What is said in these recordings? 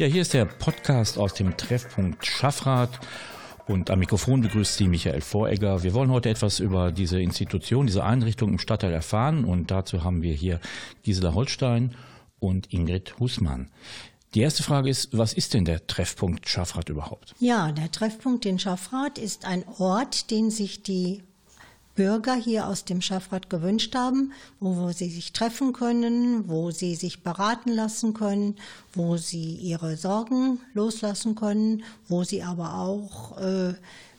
Ja, hier ist der Podcast aus dem Treffpunkt Schaffrath. Und am Mikrofon begrüßt Sie Michael Voregger. Wir wollen heute etwas über diese Institution, diese Einrichtung im Stadtteil erfahren. Und dazu haben wir hier Gisela Holstein und Ingrid Husmann. Die erste Frage ist, was ist denn der Treffpunkt Schaffrath überhaupt? Ja, der Treffpunkt in Schaffrath ist ein Ort, den sich die Bürger hier aus dem Schaffrat gewünscht haben, wo sie sich treffen können, wo sie sich beraten lassen können, wo sie ihre Sorgen loslassen können, wo sie aber auch äh,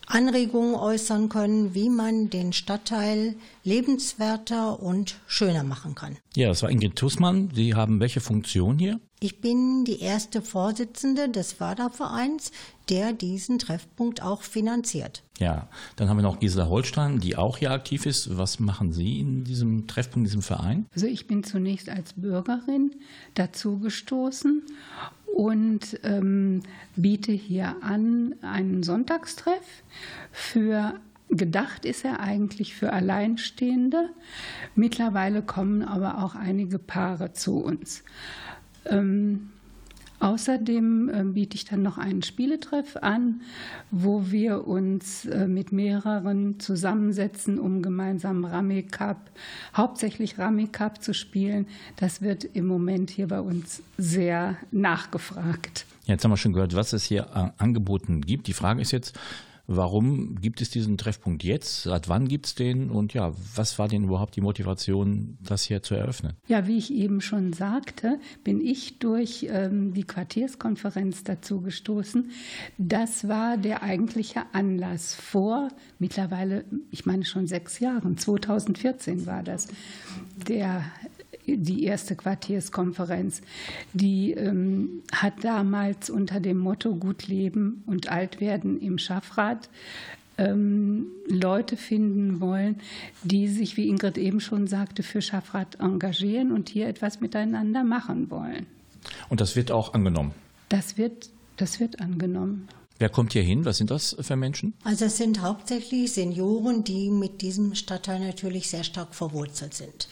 Anregungen äußern können, wie man den Stadtteil lebenswerter und schöner machen kann. Ja, das war Ingrid Tussmann. Sie haben welche Funktion hier? Ich bin die erste Vorsitzende des Fördervereins, der diesen Treffpunkt auch finanziert. Ja, dann haben wir noch Gisela Holstein, die auch hier aktiv ist. Was machen Sie in diesem Treffpunkt, in diesem Verein? Also ich bin zunächst als Bürgerin dazugestoßen und ähm, biete hier an einen Sonntagstreff für Gedacht ist er eigentlich für Alleinstehende. Mittlerweile kommen aber auch einige Paare zu uns. Ähm, Außerdem äh, biete ich dann noch einen Spieletreff an, wo wir uns äh, mit mehreren zusammensetzen, um gemeinsam Rami Cup, hauptsächlich Rami Cup zu spielen. Das wird im Moment hier bei uns sehr nachgefragt. Jetzt haben wir schon gehört, was es hier äh, angeboten gibt. Die Frage ist jetzt, Warum gibt es diesen Treffpunkt jetzt? Seit wann gibt es den? Und ja, was war denn überhaupt die Motivation, das hier zu eröffnen? Ja, wie ich eben schon sagte, bin ich durch ähm, die Quartierskonferenz dazu gestoßen. Das war der eigentliche Anlass vor mittlerweile, ich meine schon sechs Jahren, 2014 war das, der die erste Quartierskonferenz, die ähm, hat damals unter dem Motto Gut leben und alt werden im Schaffrat ähm, Leute finden wollen, die sich, wie Ingrid eben schon sagte, für Schaffrat engagieren und hier etwas miteinander machen wollen. Und das wird auch angenommen? Das wird, das wird angenommen. Wer kommt hier hin? Was sind das für Menschen? Also es sind hauptsächlich Senioren, die mit diesem Stadtteil natürlich sehr stark verwurzelt sind.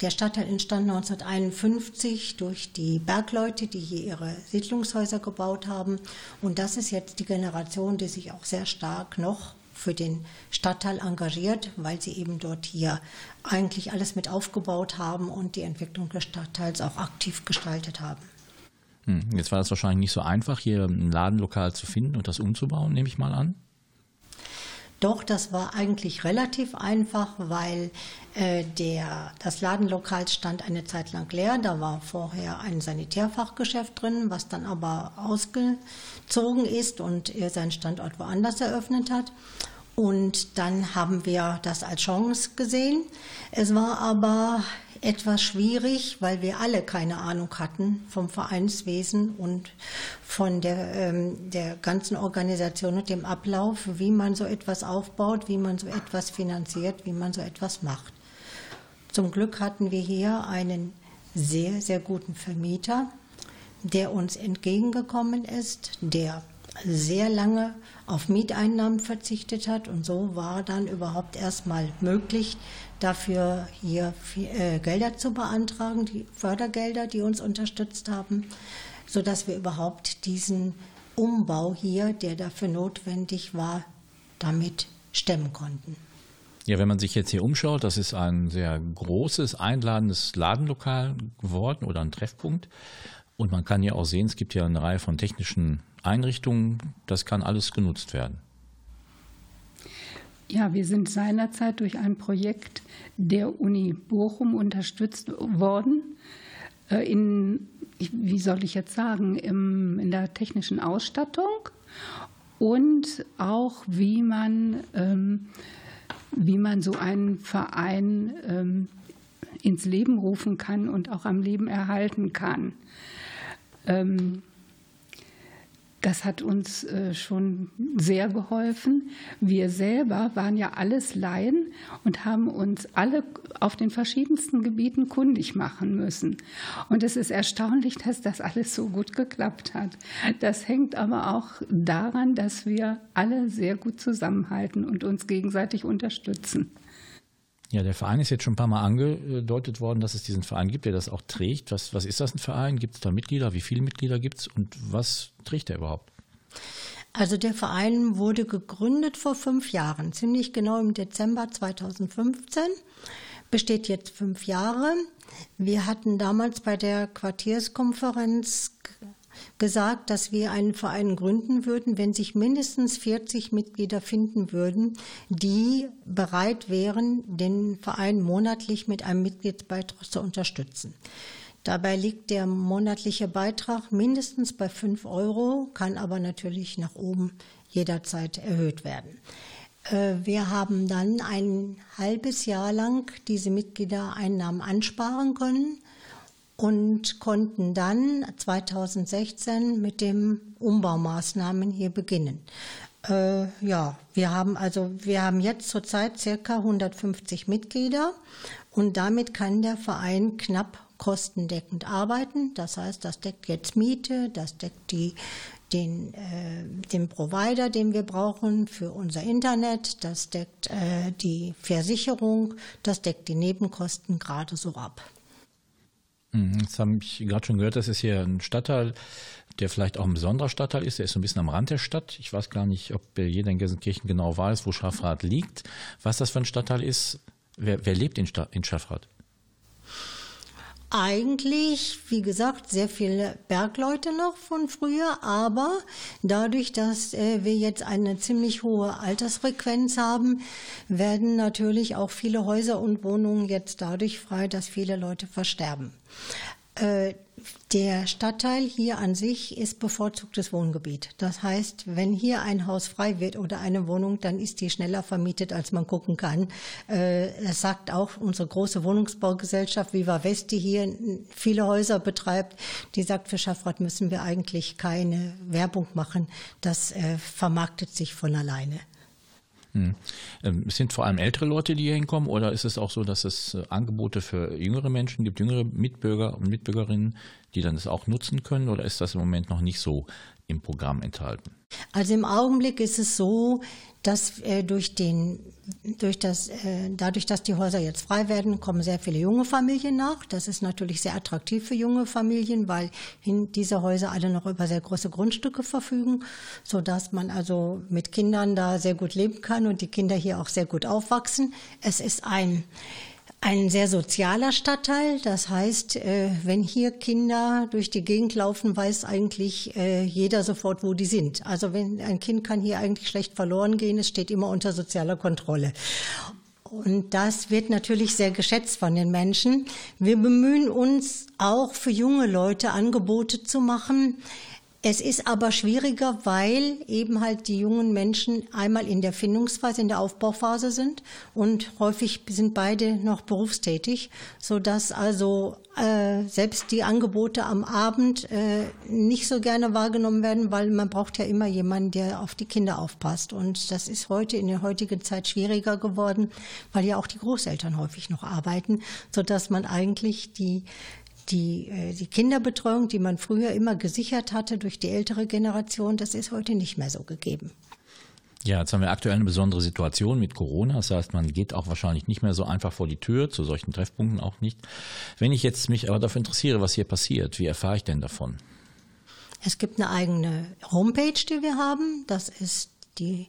Der Stadtteil entstand 1951 durch die Bergleute, die hier ihre Siedlungshäuser gebaut haben. Und das ist jetzt die Generation, die sich auch sehr stark noch für den Stadtteil engagiert, weil sie eben dort hier eigentlich alles mit aufgebaut haben und die Entwicklung des Stadtteils auch aktiv gestaltet haben. Hm, jetzt war das wahrscheinlich nicht so einfach, hier ein Ladenlokal zu finden und das umzubauen, nehme ich mal an. Doch, das war eigentlich relativ einfach, weil äh, der, das Ladenlokal stand eine Zeit lang leer. Da war vorher ein Sanitärfachgeschäft drin, was dann aber ausgezogen ist und er seinen Standort woanders eröffnet hat. Und dann haben wir das als Chance gesehen. Es war aber etwas schwierig, weil wir alle keine Ahnung hatten vom Vereinswesen und von der, ähm, der ganzen Organisation und dem Ablauf, wie man so etwas aufbaut, wie man so etwas finanziert, wie man so etwas macht. Zum Glück hatten wir hier einen sehr, sehr guten Vermieter, der uns entgegengekommen ist, der sehr lange auf Mieteinnahmen verzichtet hat und so war dann überhaupt erstmal möglich, dafür hier äh, Gelder zu beantragen, die Fördergelder, die uns unterstützt haben, sodass wir überhaupt diesen Umbau hier, der dafür notwendig war, damit stemmen konnten. Ja, wenn man sich jetzt hier umschaut, das ist ein sehr großes, einladendes Ladenlokal geworden oder ein Treffpunkt. Und man kann ja auch sehen, es gibt ja eine Reihe von technischen Einrichtungen, das kann alles genutzt werden. Ja, wir sind seinerzeit durch ein Projekt der Uni Bochum unterstützt worden. Äh, in, wie soll ich jetzt sagen, im, in der technischen Ausstattung und auch wie man, ähm, wie man so einen Verein ähm, ins Leben rufen kann und auch am Leben erhalten kann. Ähm, Das hat uns äh, schon sehr geholfen. Wir selber waren ja alles Laien und haben uns alle auf den verschiedensten Gebieten kundig machen müssen. Und es ist erstaunlich, dass das alles so gut geklappt hat. Das hängt aber auch daran, dass wir alle sehr gut zusammenhalten und uns gegenseitig unterstützen. Ja, der Verein ist jetzt schon ein paar Mal angedeutet worden, dass es diesen Verein gibt, der das auch trägt. Was, was ist das ein Verein? Gibt es da Mitglieder? Wie viele Mitglieder gibt es und was trägt er überhaupt? Also der Verein wurde gegründet vor fünf Jahren, ziemlich genau im Dezember 2015, besteht jetzt fünf Jahre. Wir hatten damals bei der Quartierskonferenz gesagt, dass wir einen Verein gründen würden, wenn sich mindestens 40 Mitglieder finden würden, die bereit wären, den Verein monatlich mit einem Mitgliedsbeitrag zu unterstützen. Dabei liegt der monatliche Beitrag mindestens bei 5 Euro, kann aber natürlich nach oben jederzeit erhöht werden. Äh, wir haben dann ein halbes Jahr lang diese Mitgliedereinnahmen ansparen können und konnten dann 2016 mit den Umbaumaßnahmen hier beginnen. Äh, ja, wir haben also wir haben jetzt zurzeit circa 150 Mitglieder und damit kann der Verein knapp kostendeckend arbeiten. Das heißt, das deckt jetzt Miete, das deckt die, den, äh, den Provider, den wir brauchen für unser Internet, das deckt äh, die Versicherung, das deckt die Nebenkosten gerade so ab. Mhm, jetzt habe ich gerade schon gehört, das ist hier ein Stadtteil, der vielleicht auch ein besonderer Stadtteil ist. Der ist so ein bisschen am Rand der Stadt. Ich weiß gar nicht, ob jeder in Gelsenkirchen genau weiß, wo Schaffrath liegt. Was das für ein Stadtteil ist, wer, wer lebt in, Sta in Schaffrath? Eigentlich, wie gesagt, sehr viele Bergleute noch von früher, aber dadurch, dass äh, wir jetzt eine ziemlich hohe Altersfrequenz haben, werden natürlich auch viele Häuser und Wohnungen jetzt dadurch frei, dass viele Leute versterben. Äh, der Stadtteil hier an sich ist bevorzugtes Wohngebiet. Das heißt, wenn hier ein Haus frei wird oder eine Wohnung, dann ist die schneller vermietet, als man gucken kann. Äh, das sagt auch unsere große Wohnungsbaugesellschaft Viva West, die hier viele Häuser betreibt. Die sagt, für Schaffrath müssen wir eigentlich keine Werbung machen. Das äh, vermarktet sich von alleine. Hm. Ähm, sind vor allem ältere Leute, die hier hinkommen, oder ist es auch so, dass es äh, Angebote für jüngere Menschen gibt, jüngere Mitbürger und Mitbürgerinnen, die dann das auch nutzen können, oder ist das im Moment noch nicht so im Programm enthalten? Also im Augenblick ist es so, dass äh, durch den, durch das, äh, dadurch, dass die Häuser jetzt frei werden, kommen sehr viele junge Familien nach. Das ist natürlich sehr attraktiv für junge Familien, weil diese Häuser alle noch über sehr große Grundstücke verfügen, so dass man also mit Kindern da sehr gut leben kann und die Kinder hier auch sehr gut aufwachsen. Es ist ein ein sehr sozialer Stadtteil. Das heißt, äh, wenn hier Kinder durch die Gegend laufen, weiß eigentlich äh, jeder sofort, wo die sind. Also wenn ein Kind kann hier eigentlich schlecht verloren gehen, es steht immer unter sozialer Kontrolle. Und das wird natürlich sehr geschätzt von den Menschen. Wir bemühen uns auch für junge Leute Angebote zu machen, es ist aber schwieriger, weil eben halt die jungen Menschen einmal in der Findungsphase, in der Aufbauphase sind und häufig sind beide noch berufstätig, so dass also äh, selbst die Angebote am Abend äh, nicht so gerne wahrgenommen werden, weil man braucht ja immer jemanden, der auf die Kinder aufpasst. Und das ist heute in der heutigen Zeit schwieriger geworden, weil ja auch die Großeltern häufig noch arbeiten, so dass man eigentlich die die, äh, die Kinderbetreuung, die man früher immer gesichert hatte durch die ältere Generation, das ist heute nicht mehr so gegeben. Ja, jetzt haben wir aktuell eine besondere Situation mit Corona. Das heißt, man geht auch wahrscheinlich nicht mehr so einfach vor die Tür, zu solchen Treffpunkten auch nicht. Wenn ich jetzt mich aber dafür interessiere, was hier passiert, wie erfahre ich denn davon? Es gibt eine eigene Homepage, die wir haben. Das ist die,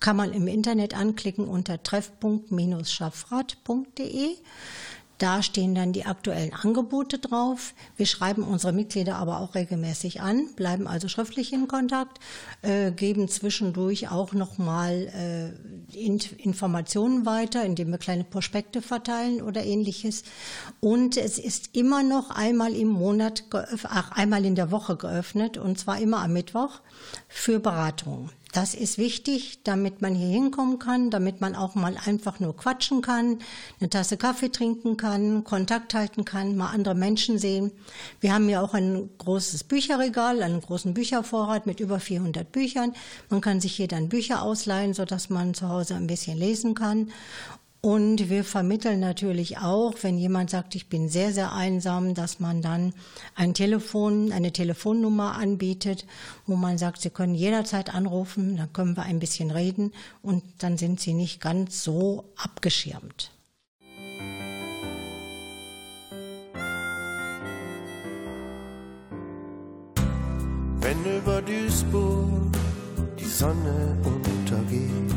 kann man im Internet anklicken unter treffpunkt-schaffrat.de. Da stehen dann die aktuellen Angebote drauf. Wir schreiben unsere Mitglieder aber auch regelmäßig an, bleiben also schriftlich in Kontakt, äh, geben zwischendurch auch nochmal äh, Informationen weiter, indem wir kleine Prospekte verteilen oder ähnliches. Und es ist immer noch einmal im Monat, ach, einmal in der Woche geöffnet und zwar immer am Mittwoch für Beratungen. Das ist wichtig, damit man hier hinkommen kann, damit man auch mal einfach nur quatschen kann, eine Tasse Kaffee trinken kann, Kontakt halten kann, mal andere Menschen sehen. Wir haben ja auch ein großes Bücherregal, einen großen Büchervorrat mit über 400 Büchern. Man kann sich hier dann Bücher ausleihen, sodass man zu Hause ein bisschen lesen kann. Und wir vermitteln natürlich auch, wenn jemand sagt, ich bin sehr, sehr einsam, dass man dann ein Telefon, eine Telefonnummer anbietet, wo man sagt, Sie können jederzeit anrufen, dann können wir ein bisschen reden und dann sind Sie nicht ganz so abgeschirmt. Wenn über Duisburg die Sonne untergeht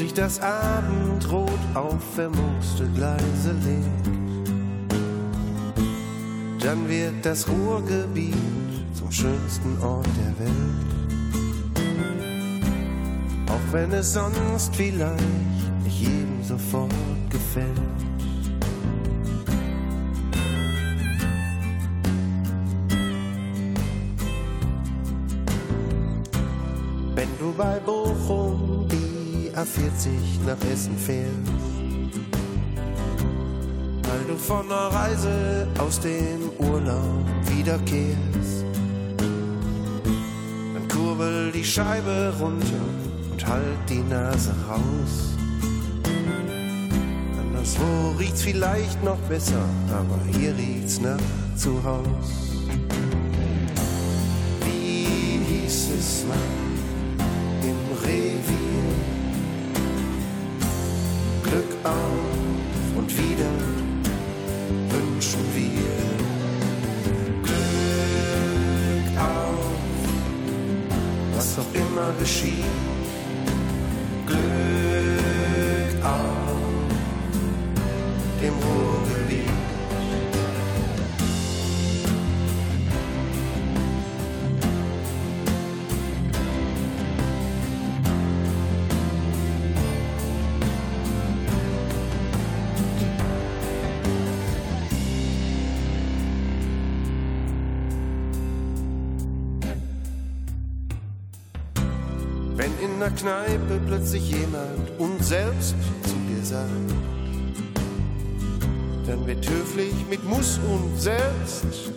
sich das Abendrot auf vermooste Gleise legt. Dann wird das Ruhrgebiet zum schönsten Ort der Welt. Auch wenn es sonst vielleicht nicht jedem sofort gefällt. A40 nach Essen fährst. Weil du von einer Reise aus dem Urlaub wiederkehrst. Dann kurbel die Scheibe runter und halt die Nase raus. Anderswo riecht's vielleicht noch besser, aber hier riecht's nach zu Haus. Wie hieß es mal einer Kneipe plötzlich jemand und selbst zu dir sagt, dann wird höflich mit Muss und selbst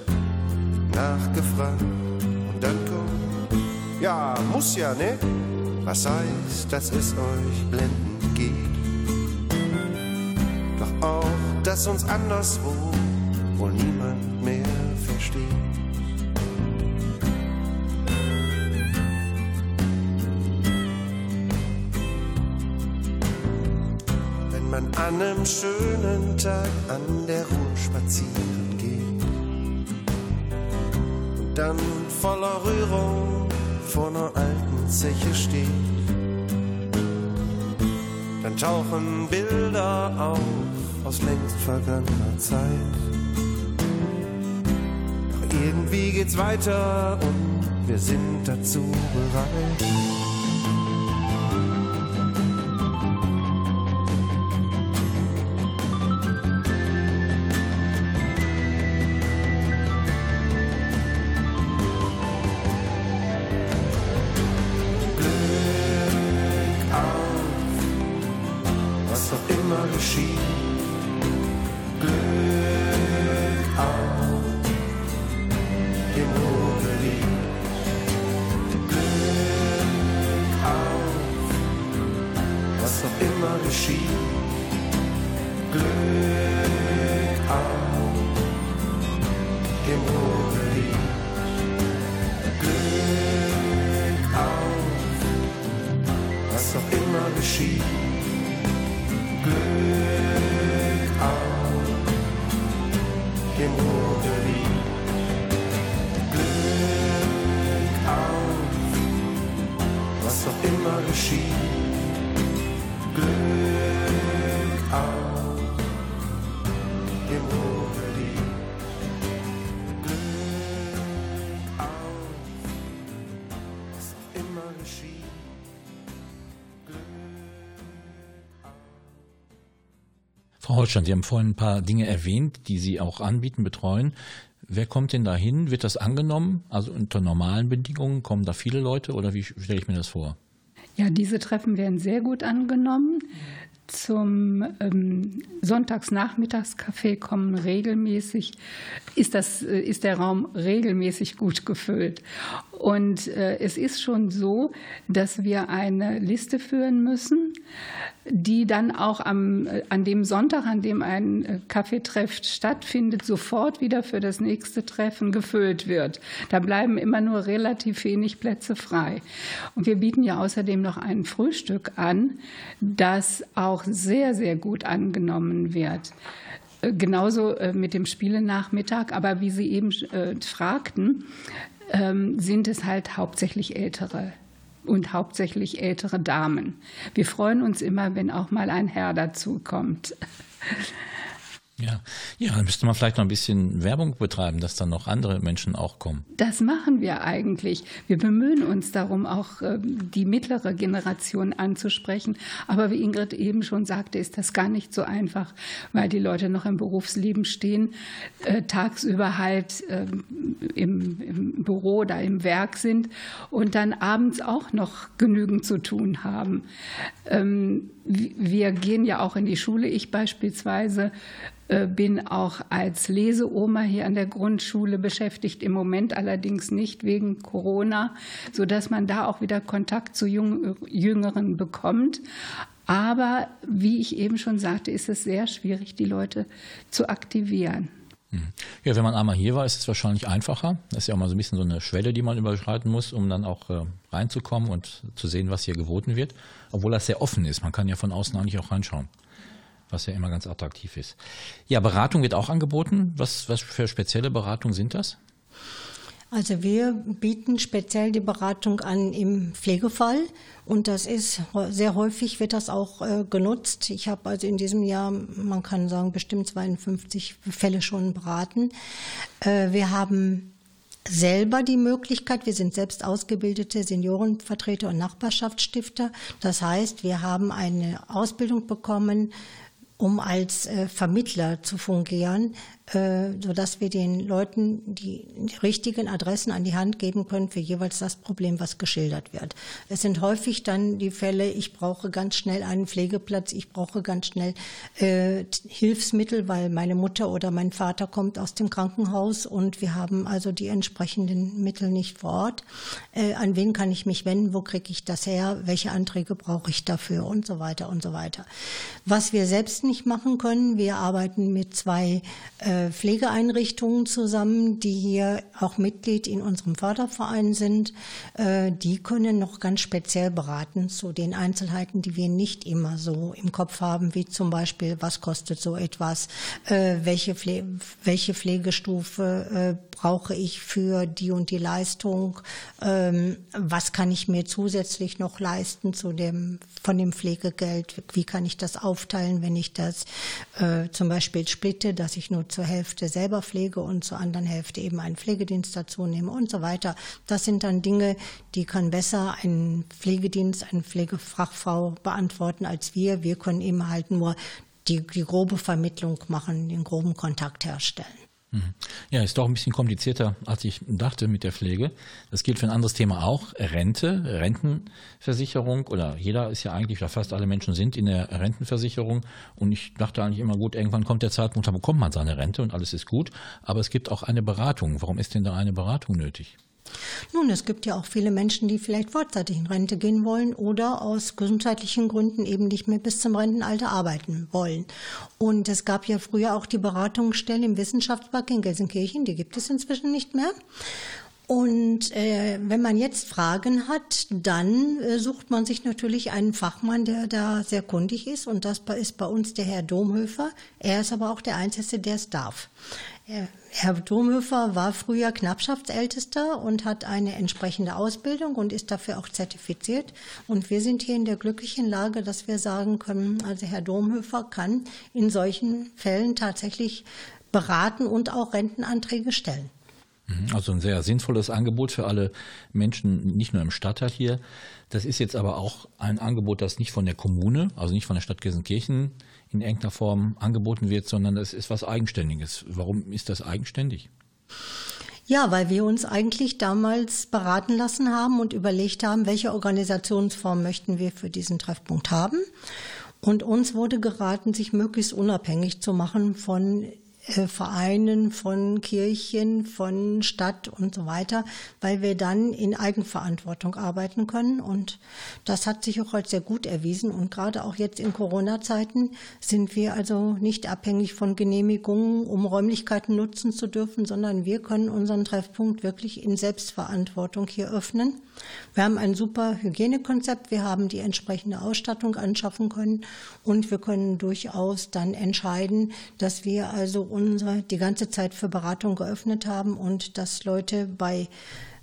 nachgefragt. Und dann kommt, ja, muss ja, ne? Was heißt, dass es euch blendend geht? Doch auch, dass uns anderswo einem schönen Tag an der Ruhr spazieren geht und dann voller Rührung vor einer alten Zeche steht. Dann tauchen Bilder auf aus längst vergangener Zeit. Doch irgendwie geht's weiter und wir sind dazu bereit. Holstein, Sie haben vorhin ein paar Dinge erwähnt, die Sie auch anbieten, betreuen. wer kommt denn da hin? Wird das angenommen? Also unter normalen Bedingungen kommen da viele Leute oder wie stelle ich mir das vor? Ja, diese Treffen werden sehr gut angenommen. Zum ähm, Sonntagsnachmittagskaffee kommen regelmäßig, ist, das, äh, ist der Raum regelmäßig gut gefüllt. Und äh, es ist schon so, dass wir eine Liste führen müssen, die dann auch am, äh, an dem Sonntag, an dem ein äh, Kaffeetreff stattfindet, sofort wieder für das nächste Treffen gefüllt wird. Da bleiben immer nur relativ wenig Plätze frei. Und wir bieten ja außerdem noch ein Frühstück an, das auch sehr, sehr gut angenommen wird. Äh, genauso mit dem Spielenachmittag, aber wie Sie eben fragten, ähm, sind es halt hauptsächlich Ältere und hauptsächlich ältere Damen. Wir freuen uns immer, wenn auch mal ein Herr dazukommt. Ja. ja, dann müsste man vielleicht noch ein bisschen Werbung betreiben, dass dann noch andere Menschen auch kommen. Das machen wir eigentlich. Wir bemühen uns darum, auch ähm, die mittlere Generation anzusprechen. Aber wie Ingrid eben schon sagte, ist das gar nicht so einfach, weil die Leute noch im Berufsleben stehen, äh, tagsüber halt ähm, im, im Büro oder im Werk sind und dann abends auch noch genügend zu tun haben. Wir gehen ja auch in die Schule. Ich beispielsweise äh, bin auch als Leseoma hier an der Grundschule beschäftigt, im Moment allerdings nicht wegen Corona, sodass man da auch wieder Kontakt zu Jüngeren bekommt. Aber wie ich eben schon sagte, ist es sehr schwierig, die Leute zu aktivieren. Hm. Ja, wenn man einmal hier war, ist es wahrscheinlich einfacher. Das ist ja auch mal so ein bisschen so eine Schwelle, die man überschreiten muss, um dann auch äh, reinzukommen und zu sehen, was hier geboten wird. Obwohl das sehr offen ist. Man kann ja von außen eigentlich auch reinschauen was ja immer ganz attraktiv ist. Ja, Beratung wird auch angeboten. Was, was für spezielle Beratungen sind das? Also wir bieten speziell die Beratung an im Pflegefall und das ist sehr häufig wird das auch äh, genutzt. Ich habe also in diesem Jahr, man kann sagen, bestimmt 52 Fälle schon beraten. Äh, wir haben selber die Möglichkeit, wir sind selbst ausgebildete Seniorenvertreter und Nachbarschaftsstifter. Das heißt, wir haben eine Ausbildung bekommen um als äh, Vermittler zu fungieren, sodass wir den Leuten die, richtigen Adressen an die Hand geben können für jeweils das Problem, was geschildert wird. Es sind häufig dann die Fälle, ich brauche ganz schnell einen Pflegeplatz, ich brauche ganz schnell äh, Hilfsmittel, weil meine Mutter oder mein Vater kommt aus dem Krankenhaus und wir haben also die entsprechenden Mittel nicht vor Ort. Äh, an wen kann ich mich wenden? Wo kriege ich das her? Welche Anträge brauche ich dafür? Und so weiter und so weiter. Was wir selbst nicht machen können, wir arbeiten mit zwei äh, äh, Pflegeeinrichtungen zusammen, die hier auch Mitglied in unserem Förderverein sind. Äh, die können noch ganz speziell beraten zu den Einzelheiten, die wir nicht immer so im Kopf haben, wie zum Beispiel, was kostet so etwas, äh, welche, Pfle welche Pflegestufe brauche ich für die und die Leistung, ähm, was kann ich mir zusätzlich noch leisten zu dem, von dem Pflegegeld, wie kann ich das aufteilen, wenn ich das zum Beispiel splitte, dass ich nur zur zur Hälfte selber pflege und zur anderen Hälfte eben einen Pflegedienst dazu nehme und so weiter. Das sind dann Dinge, die kann besser ein Pflegedienst, eine Pflegefachfrau beantworten als wir. Wir können eben halt nur die, die grobe Vermittlung machen, den groben Kontakt herstellen. Mhm. Ja, ist doch ein bisschen komplizierter, als ich dachte mit der Pflege. Das gilt für ein anderes Thema auch. Rente, Rentenversicherung oder jeder ist ja eigentlich, oder fast alle Menschen sind in der Rentenversicherung. Und ich dachte eigentlich immer, gut, irgendwann kommt der Zeitpunkt, da bekommt man seine Rente und alles ist gut. Aber es gibt auch eine Beratung. Warum ist denn da eine Beratung nötig? Nun, es gibt ja auch viele Menschen, die vielleicht vorzeitig in Rente gehen wollen oder aus gesundheitlichen Gründen eben nicht mehr bis zum Rentenalter arbeiten wollen. Und es gab ja früher auch die Beratungsstelle im Wissenschaftspark in Gelsenkirchen, die gibt es inzwischen nicht mehr. Und äh, wenn man jetzt Fragen hat, dann äh, sucht man sich natürlich einen Fachmann, der da sehr kundig ist. Und das ist bei uns der Herr Domhöfer. Er ist aber auch der Einzige, der es darf. Herr Domhöfer war früher Knappschaftsältester und hat eine entsprechende Ausbildung und ist dafür auch zertifiziert. Und wir sind hier in der glücklichen Lage, dass wir sagen können, also Herr Domhöfer kann in solchen Fällen tatsächlich beraten und auch Rentenanträge stellen. Mhm. Also ein sehr sinnvolles Angebot für alle Menschen, nicht nur im Stadtteil hier. Das ist jetzt aber auch ein Angebot, das nicht von der Kommune, also nicht von der Stadt Gelsenkirchen in irgendeiner Form angeboten wird, sondern das ist was Eigenständiges. Warum ist das eigenständig? Ja, weil wir uns eigentlich damals beraten lassen haben und überlegt haben, welche Organisationsform möchten wir für diesen Treffpunkt haben. Und uns wurde geraten, sich möglichst unabhängig zu machen von Vereinen, von Kirchen, von Stadt und so weiter, weil wir dann in Eigenverantwortung arbeiten können. Und das hat sich auch als sehr gut erwiesen. Und gerade auch jetzt in Corona-Zeiten sind wir also nicht abhängig von Genehmigungen, um Räumlichkeiten nutzen zu dürfen, sondern wir können unseren Treffpunkt wirklich in Selbstverantwortung hier öffnen. Wir haben ein super Hygienekonzept, wir haben die entsprechende Ausstattung anschaffen können und wir können durchaus dann entscheiden, dass wir also unsere die ganze Zeit für Beratung geöffnet haben und dass Leute bei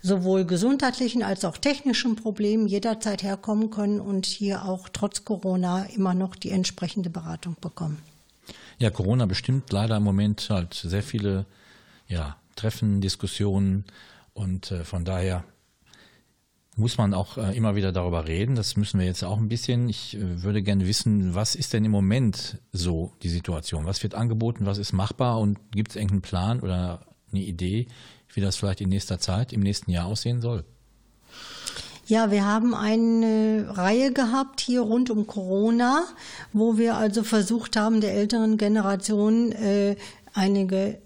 sowohl gesundheitlichen als auch technischen Problemen jederzeit herkommen können und hier auch trotz Corona immer noch die entsprechende Beratung bekommen. Ja, Corona bestimmt leider im Moment halt sehr viele ja, Treffen, Diskussionen und äh, von daher muss man auch äh, immer wieder darüber reden. Das müssen wir jetzt auch ein bisschen. Ich äh, würde gerne wissen, was ist denn im Moment so die Situation? Was wird angeboten? Was ist machbar? Und gibt es irgendeinen Plan oder eine Idee, wie das vielleicht in nächster Zeit, im nächsten Jahr aussehen soll? Ja, wir haben eine Reihe gehabt hier rund um Corona, wo wir also versucht haben, der älteren Generation äh, einige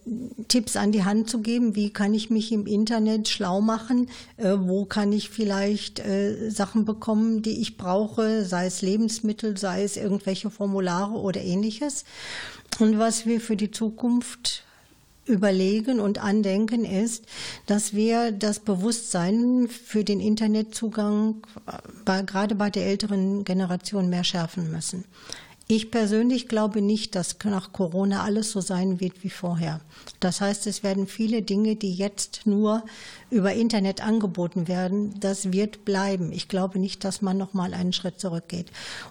Tipps an die Hand zu geben. Wie kann ich mich im Internet schlau machen? Äh, wo kann ich vielleicht äh, Sachen bekommen, die ich brauche, sei es Lebensmittel, sei es irgendwelche Formulare oder ähnliches. Und was wir für die Zukunft überlegen und andenken ist, dass wir das Bewusstsein für den Internetzugang bei, gerade bei der älteren Generation mehr schärfen müssen. Ich persönlich glaube nicht, dass nach Corona alles so sein wird wie vorher. Das heißt, es werden viele Dinge, die jetzt nur über Internet angeboten werden, das wird bleiben. Ich glaube nicht, dass man noch mal einen Schritt zurückgeht.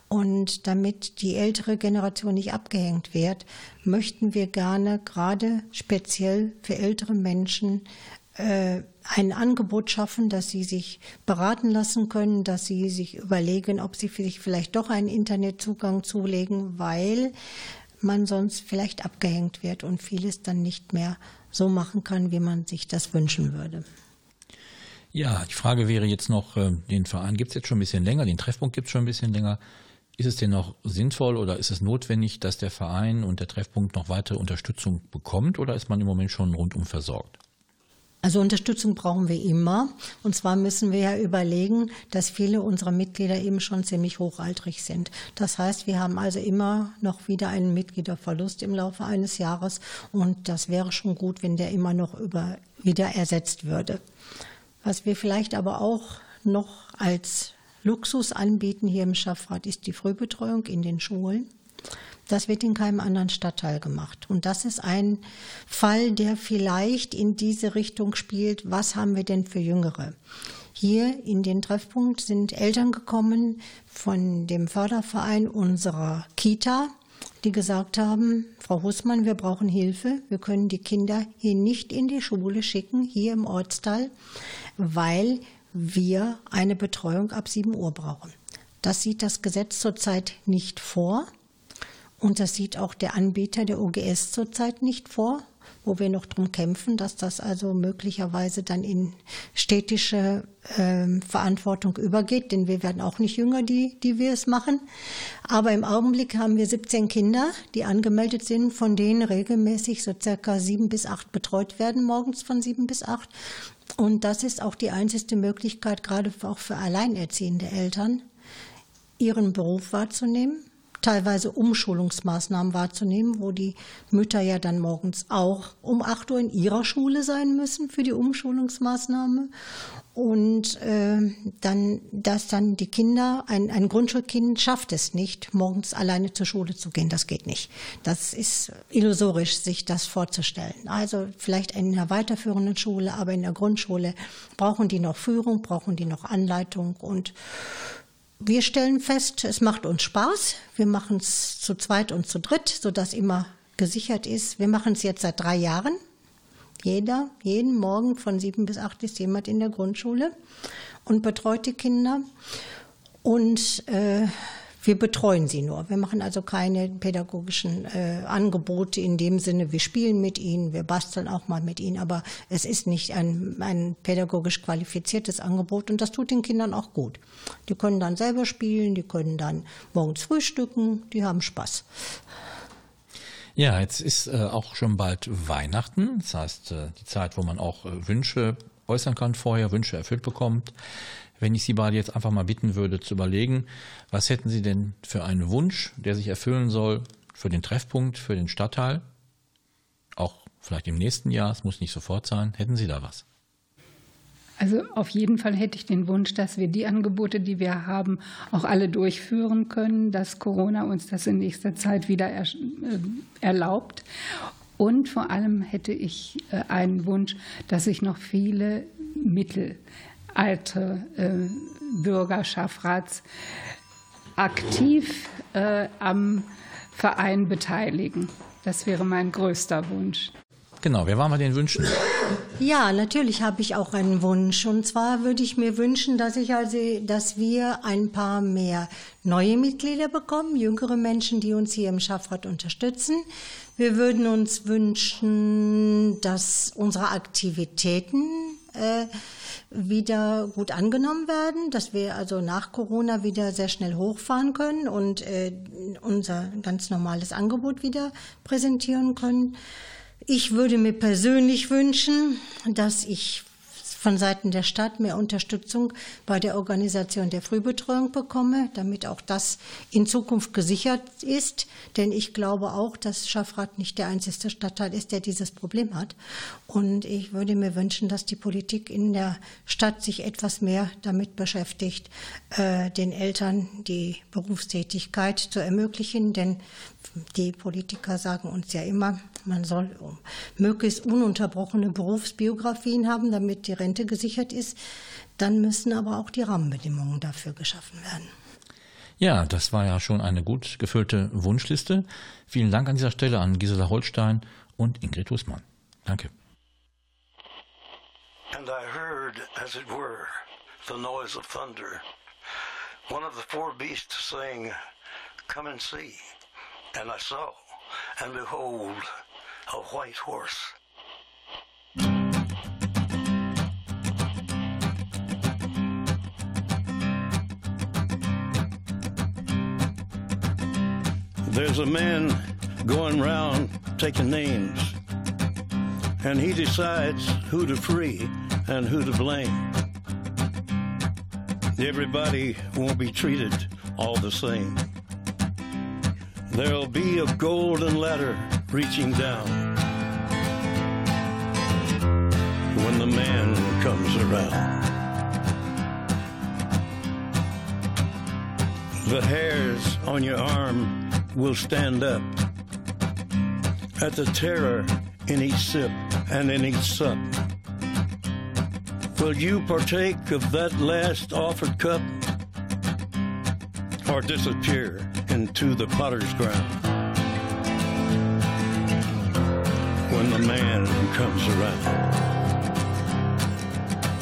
Und damit die ältere Generation nicht abgehängt wird, möchten wir gerne gerade speziell für ältere Menschen ein Angebot schaffen, dass sie sich beraten lassen können, dass sie sich überlegen, ob sie sich vielleicht doch einen Internetzugang zulegen, weil man sonst vielleicht abgehängt wird und vieles dann nicht mehr so machen kann, wie man sich das wünschen würde. Ja, die Frage wäre jetzt noch, äh, den Verein gibt es jetzt schon ein bisschen länger, den Treffpunkt gibt es schon ein bisschen länger. Ist es denn noch sinnvoll oder ist es notwendig, dass der Verein und der Treffpunkt noch weitere Unterstützung bekommt oder ist man im Moment schon rundum versorgt? Also Unterstützung brauchen wir immer. Und zwar müssen wir ja überlegen, dass viele unserer Mitglieder eben schon ziemlich hochaltrig sind. Das heißt, wir haben also immer noch wieder einen Mitgliederverlust im Laufe eines Jahres. Und das wäre schon gut, wenn der immer noch über, wieder ersetzt würde. Was wir vielleicht aber auch noch als Luxus anbieten hier im Schaffrat ist die Frühbetreuung in den Schulen. Das wird in keinem anderen Stadtteil gemacht. Und das ist ein Fall, der vielleicht in diese Richtung spielt. Was haben wir denn für Jüngere? Hier in den Treffpunkt sind Eltern gekommen von dem Förderverein unserer Kita, die gesagt haben, Frau Hussmann, wir brauchen Hilfe. Wir können die Kinder hier nicht in die Schule schicken, hier im Ortsteil, weil wir eine Betreuung ab 7 Uhr brauchen. Das sieht das Gesetz zurzeit nicht vor. Und das sieht auch der Anbieter der OGS zurzeit nicht vor, wo wir noch drum kämpfen, dass das also möglicherweise dann in städtische äh, Verantwortung übergeht, denn wir werden auch nicht jünger, die, die wir es machen. Aber im Augenblick haben wir 17 Kinder, die angemeldet sind, von denen regelmäßig so circa sieben bis acht betreut werden, morgens von sieben bis acht. Und das ist auch die einzige Möglichkeit, gerade auch für alleinerziehende Eltern, ihren Beruf wahrzunehmen teilweise Umschulungsmaßnahmen wahrzunehmen, wo die Mütter ja dann morgens auch um 8 Uhr in ihrer Schule sein müssen für die Umschulungsmaßnahme. Und äh, dann, dass dann die Kinder, ein, ein Grundschulkind schafft es nicht, morgens alleine zur Schule zu gehen. Das geht nicht. Das ist illusorisch, sich das vorzustellen. Also vielleicht in einer weiterführenden Schule, aber in der Grundschule brauchen die noch Führung, brauchen die noch Anleitung und wir stellen fest, es macht uns Spaß. Wir machen es zu zweit und zu dritt, sodass immer gesichert ist. Wir machen es jetzt seit drei Jahren. Jeder, jeden Morgen von sieben bis acht ist jemand in der Grundschule und betreut die Kinder. Und äh, Wir betreuen sie nur. Wir machen also keine pädagogischen äh, Angebote in dem Sinne, wir spielen mit ihnen, wir basteln auch mal mit ihnen, aber es ist nicht ein, ein pädagogisch qualifiziertes Angebot und das tut den Kindern auch gut. Die können dann selber spielen, die können dann morgens frühstücken, die haben Spaß. Ja, jetzt ist äh, auch schon bald Weihnachten, das heißt äh, die Zeit, wo man auch äh, Wünsche äußern kann vorher, Wünsche erfüllt bekommt. Wenn ich Sie beide jetzt einfach mal bitten würde zu überlegen, was hätten Sie denn für einen Wunsch, der sich erfüllen soll für den Treffpunkt, für den Stadtteil? Auch vielleicht im nächsten Jahr, es muss nicht sofort sein. Hätten Sie da was? Also auf jeden Fall hätte ich den Wunsch, dass wir die Angebote, die wir haben, auch alle durchführen können, dass Corona uns das in nächster Zeit wieder äh, erlaubt. Und vor allem hätte ich äh, einen Wunsch, dass sich noch viele Mittel alte äh, Bürger Schaffrats aktiv äh, am Verein beteiligen. Das wäre mein größter Wunsch. Genau, wer waren wir den Wünschen? Ja, natürlich habe ich auch einen Wunsch. Und zwar würde ich mir wünschen, dass ich also, dass wir ein paar mehr neue Mitglieder bekommen, jüngere Menschen, die uns hier im Schaffrat unterstützen. Wir würden uns wünschen, dass unsere Aktivitäten äh, wieder gut angenommen werden, dass wir also nach Corona wieder sehr schnell hochfahren können und äh, unser ganz normales Angebot wieder präsentieren können. Ich würde mir persönlich wünschen, dass ich von Seiten der Stadt mehr Unterstützung bei der Organisation der Frühbetreuung bekomme, damit auch das in Zukunft gesichert ist. Denn ich glaube auch, dass Schaffrath nicht der einzige Stadtteil ist, der dieses Problem hat. Und ich würde mir wünschen, dass die Politik in der Stadt sich etwas mehr damit beschäftigt, äh, den Eltern die Berufstätigkeit zu ermöglichen. Denn die Politiker sagen uns ja immer, man soll möglichst ununterbrochene Berufsbiografien haben, damit die Rente gesichert ist. Dann müssen aber auch die Rahmenbedingungen dafür geschaffen werden. Ja, das war ja schon eine gut gefüllte Wunschliste. Vielen Dank an dieser Stelle an Gisela Holstein und Ingrid Husmann. Danke. And I heard, as it were, the noise of thunder. One of the four beasts saying, Come and see. And I saw, and behold, a white horse. There's a man going round taking names, and he decides who to free and who to blame. Everybody won't be treated all the same. There'll be a golden ladder reaching down when the man comes around. The hairs on your arm will stand up at the terror in each sip and in each sup. Will you partake of that last offered cup or disappear into the potter's ground. When the man comes around,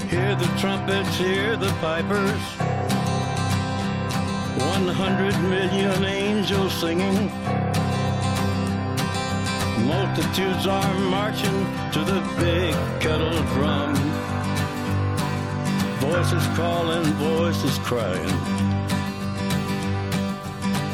hear the trumpets, hear the pipers, 100 million angels singing. Multitudes are marching to the big kettle drum. Voices calling, voices crying.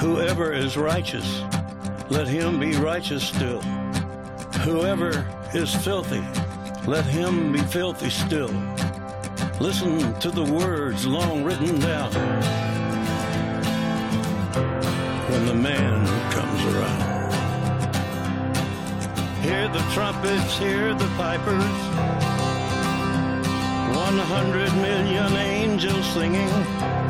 Whoever is righteous, let him be righteous still. Whoever is filthy, let him be filthy still. Listen to the words long written down when the man comes around. Hear the trumpets, hear the pipers. One hundred million angels singing.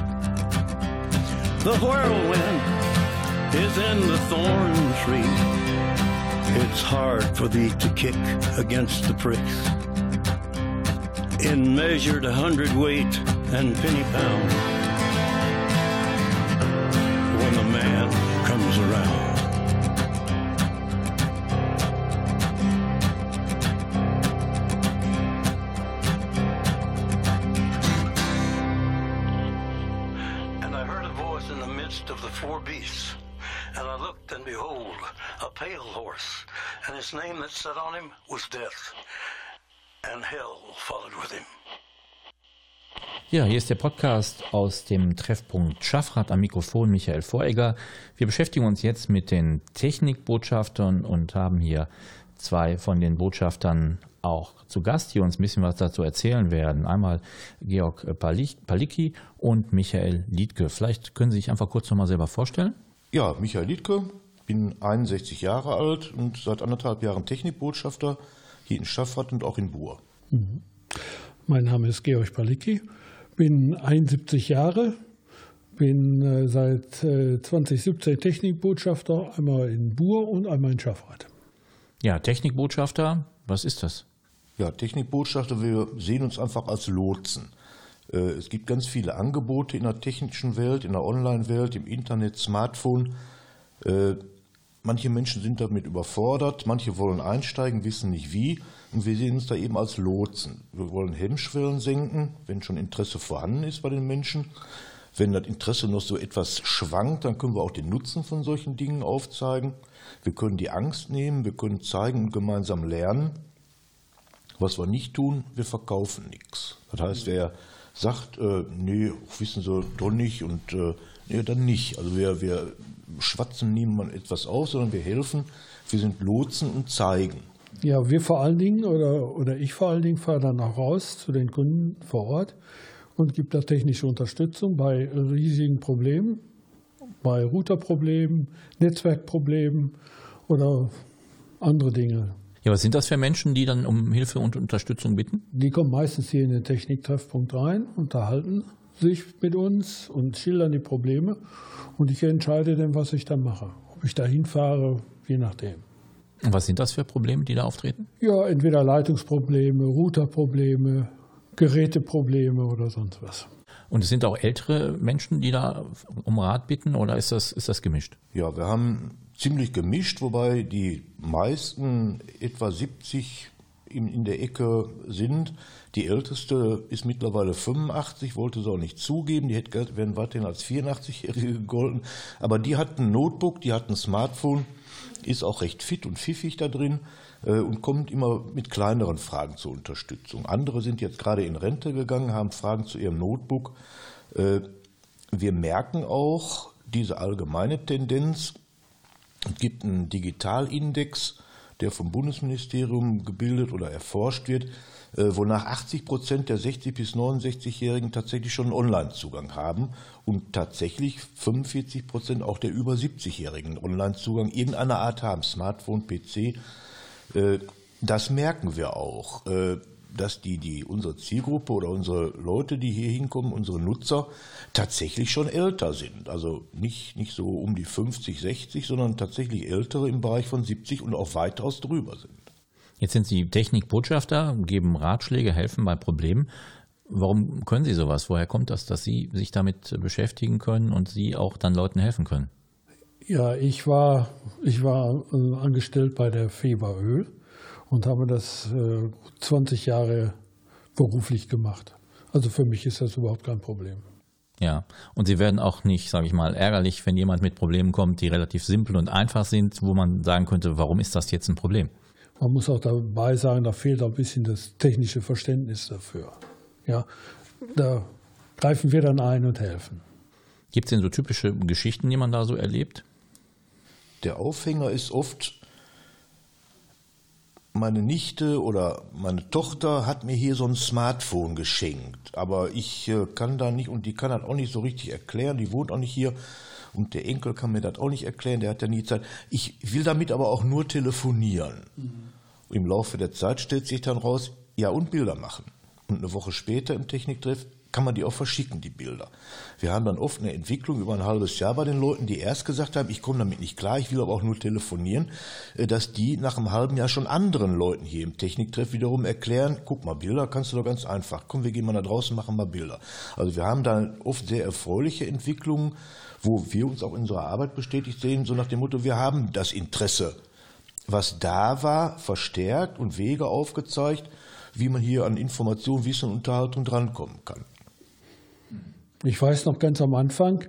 The whirlwind is in the thorn tree. It's hard for thee to kick against the pricks. In measured hundredweight and penny pound. Beasts. And I looked, and behold, a pale horse. And his name that sat on him was Death. And hell followed with him. Ja, hier ist der Podcast aus dem Treffpunkt Schaffrat am Mikrofon Michael Voregger. Wir beschäftigen uns jetzt mit den Technikbotschaftern und haben hier zwei von den Botschaftern auch zu Gast, die uns ein bisschen was dazu erzählen werden. Einmal Georg Palicki und Michael Liedke. Vielleicht können Sie sich einfach kurz nochmal selber vorstellen. Ja, Michael Liedke, bin 61 Jahre alt und seit anderthalb Jahren Technikbotschafter hier in Schaffrat und auch in Buhr. Mein Name ist Georg Palicki, bin 71 Jahre, bin äh, seit äh, 2017 Technikbotschafter, einmal in Buhr und einmal in Schaffrat. Ja, Technikbotschafter, was ist das? Ja, Technikbotschafter, wir sehen uns einfach als Lotsen. Äh, Es gibt ganz viele Angebote in der technischen Welt, in der Online-Welt, im Internet, Smartphone. Äh, Manche Menschen sind damit überfordert, manche wollen einsteigen, wissen nicht wie. Und wir sehen uns da eben als Lotsen. Wir wollen Hemmschwellen senken, wenn schon Interesse vorhanden ist bei den Menschen. Wenn das Interesse noch so etwas schwankt, dann können wir auch den Nutzen von solchen Dingen aufzeigen. Wir können die Angst nehmen, wir können zeigen und gemeinsam lernen. Was wir nicht tun, wir verkaufen nichts. Das heißt, wer sagt, äh, nee, wissen Sie doch nicht und äh, nee, dann nicht. Also wir, wir schwatzen niemand etwas aus, sondern wir helfen, wir sind Lotsen und zeigen. Ja, wir vor allen Dingen oder, oder ich vor allen Dingen fahre dann auch raus zu den Kunden vor Ort und gebe da technische Unterstützung bei riesigen Problemen, bei Routerproblemen, Netzwerkproblemen oder andere Dinge. Ja, was sind das für Menschen, die dann um Hilfe und Unterstützung bitten? Die kommen meistens hier in den Techniktreffpunkt rein, unterhalten sich mit uns und schildern die Probleme und ich entscheide dann, was ich dann mache. Ob ich da hinfahre, je nachdem. Und was sind das für Probleme, die da auftreten? Ja, entweder Leitungsprobleme, Routerprobleme, Geräteprobleme oder sonst was. Und es sind auch ältere Menschen, die da um Rat bitten oder ist das, ist das gemischt? Ja, wir haben ziemlich gemischt, wobei die meisten etwa 70 in, der Ecke sind. Die älteste ist mittlerweile 85, wollte sie auch nicht zugeben. Die hätte werden weiterhin als 84-Jährige gegolten. Aber die hat ein Notebook, die hat ein Smartphone, ist auch recht fit und pfiffig da drin äh, und kommt immer mit kleineren Fragen zur Unterstützung. Andere sind jetzt gerade in Rente gegangen, haben Fragen zu ihrem Notebook. Äh, wir merken auch diese allgemeine Tendenz. Es gibt einen Digitalindex, der vom Bundesministerium gebildet oder erforscht wird, äh, wonach 80 Prozent der 60 bis 69-Jährigen tatsächlich schon Online-Zugang haben und tatsächlich 45 Prozent auch der über 70-Jährigen einen Online-Zugang irgendeiner Art haben, Smartphone, PC. Äh, Das merken wir auch, äh, dass die, die unsere Zielgruppe oder unsere Leute, die hier hinkommen, unsere Nutzer, tatsächlich schon älter sind. Also nicht, nicht so um die 50, 60, sondern tatsächlich ältere im Bereich von 70 und auch weitaus drüber sind. Jetzt sind Sie Technikbotschafter, geben Ratschläge, helfen bei Problemen. Warum können Sie sowas? Woher kommt das, dass Sie sich damit beschäftigen können und Sie auch dann Leuten helfen können? Ja, ich war, ich war äh, angestellt bei der Feberöl und habe das äh, 20 Jahre beruflich gemacht. Also für mich ist das überhaupt kein Problem. Ja, und Sie werden auch nicht, sage ich mal, ärgerlich, wenn jemand mit Problemen kommt, die relativ simpel und einfach sind, wo man sagen könnte, warum ist das jetzt ein Problem? Man muss auch dabei sagen, da fehlt ein bisschen das technische Verständnis dafür. Ja, da greifen wir dann ein und helfen. Gibt es denn so typische Geschichten, die man da so erlebt? Der Aufhänger ist oft, meine Nichte oder meine Tochter hat mir hier so ein Smartphone geschenkt, aber ich äh, kann da nicht und die kann das auch nicht so richtig erklären, die wohnt auch nicht hier und der Enkel kann mir das auch nicht erklären, der hat ja nie Zeit. Ich will damit aber auch nur telefonieren. Mhm. Im Laufe der Zeit stellt sich dann raus, ja und Bilder machen. Und eine Woche später im Techniktreff kann man die auch verschicken, die Bilder. Wir haben dann oft eine Entwicklung über ein halbes Jahr bei den Leuten, die erst gesagt haben, ich komme damit nicht klar, ich will aber auch nur telefonieren, äh, dass die nach einem halben Jahr schon anderen Leuten hier im Techniktreff wiederum erklären, guck mal, Bilder kannst du doch ganz einfach, komm, wir gehen mal da draußen, machen mal Bilder. Also wir haben da oft sehr erfreuliche Entwicklungen, wo wir uns auch in unserer Arbeit bestätigt sehen, so nach dem Motto, wir haben das Interesse, was da war, verstärkt und Wege aufgezeigt, wie man hier an Information, Wissen und Unterhaltung drankommen kann. Ich weiß noch ganz am Anfang,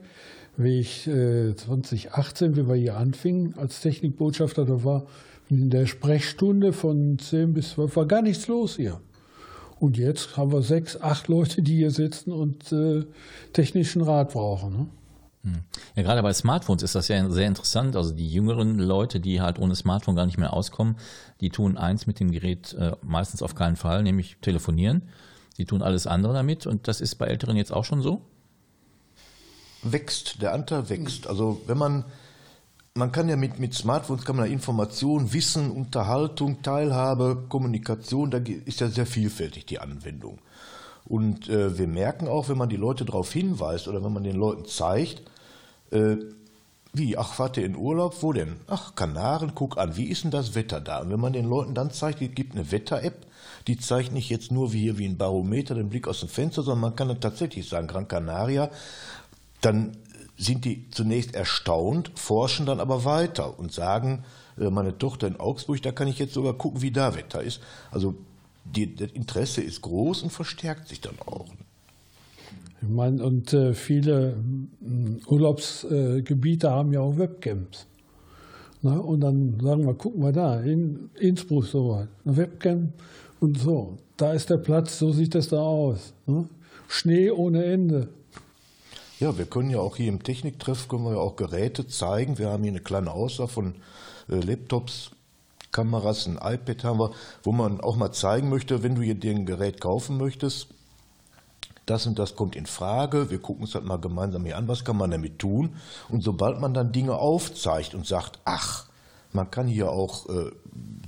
wie ich äh, 2018, wie wir hier anfingen als Technikbotschafter, da war in der Sprechstunde von 10 bis 12 war gar nichts los hier. Und jetzt haben wir sechs, acht Leute, die hier sitzen und äh, technischen Rat brauchen. Ne? Hm. Ja, gerade bei Smartphones ist das ja sehr interessant. Also die jüngeren Leute, die halt ohne Smartphone gar nicht mehr auskommen, die tun eins mit dem Gerät äh, meistens auf keinen Fall, nämlich telefonieren. Die tun alles andere damit und das ist bei Älteren jetzt auch schon so? Wächst, der Anteil wächst. Also wenn man, man kann ja mit, mit Smartphones kann man ja Information, Wissen, Unterhaltung, Teilhabe, Kommunikation, da ist ja sehr vielfältig die Anwendung. Und äh, wir merken auch, wenn man die Leute darauf hinweist oder wenn man den Leuten zeigt, äh, wie, ach, fahrt ihr in Urlaub? Wo denn? Ach, Kanaren, guck an, wie ist denn das Wetter da? Und wenn man den Leuten dann zeigt, es gibt eine Wetter-App, die zeigt nicht jetzt nur wie hier wie ein Barometer den Blick aus dem Fenster, sondern man kann dann tatsächlich sagen, Gran Canaria dann sind die zunächst erstaunt, forschen dann aber weiter und sagen, äh, meine Tochter in Augsburg, da kann ich jetzt sogar gucken, wie da Wetter ist. Also die, das Interesse ist groß und verstärkt sich dann auch. Ich meine, und äh, viele äh, Urlaubsgebiete haben ja auch Webcams. Na, und dann sagen wir, gucken wir da, in Innsbruck so weit, eine Webcam und so. Da ist der Platz, so sieht das da aus. Ne? Schnee ohne Ende. Ja, wir können ja auch hier im Techniktreff können wir ja auch Geräte zeigen. Wir haben hier eine kleine Auswahl von äh, Laptops, Kameras, ein iPad haben wir, wo man auch mal zeigen möchte, wenn du dir ein Gerät kaufen möchtest, das und das kommt in Frage. Wir gucken uns das mal gemeinsam hier an, was kann man damit tun. Und sobald man dann Dinge aufzeigt und sagt, ach, man kann hier auch äh,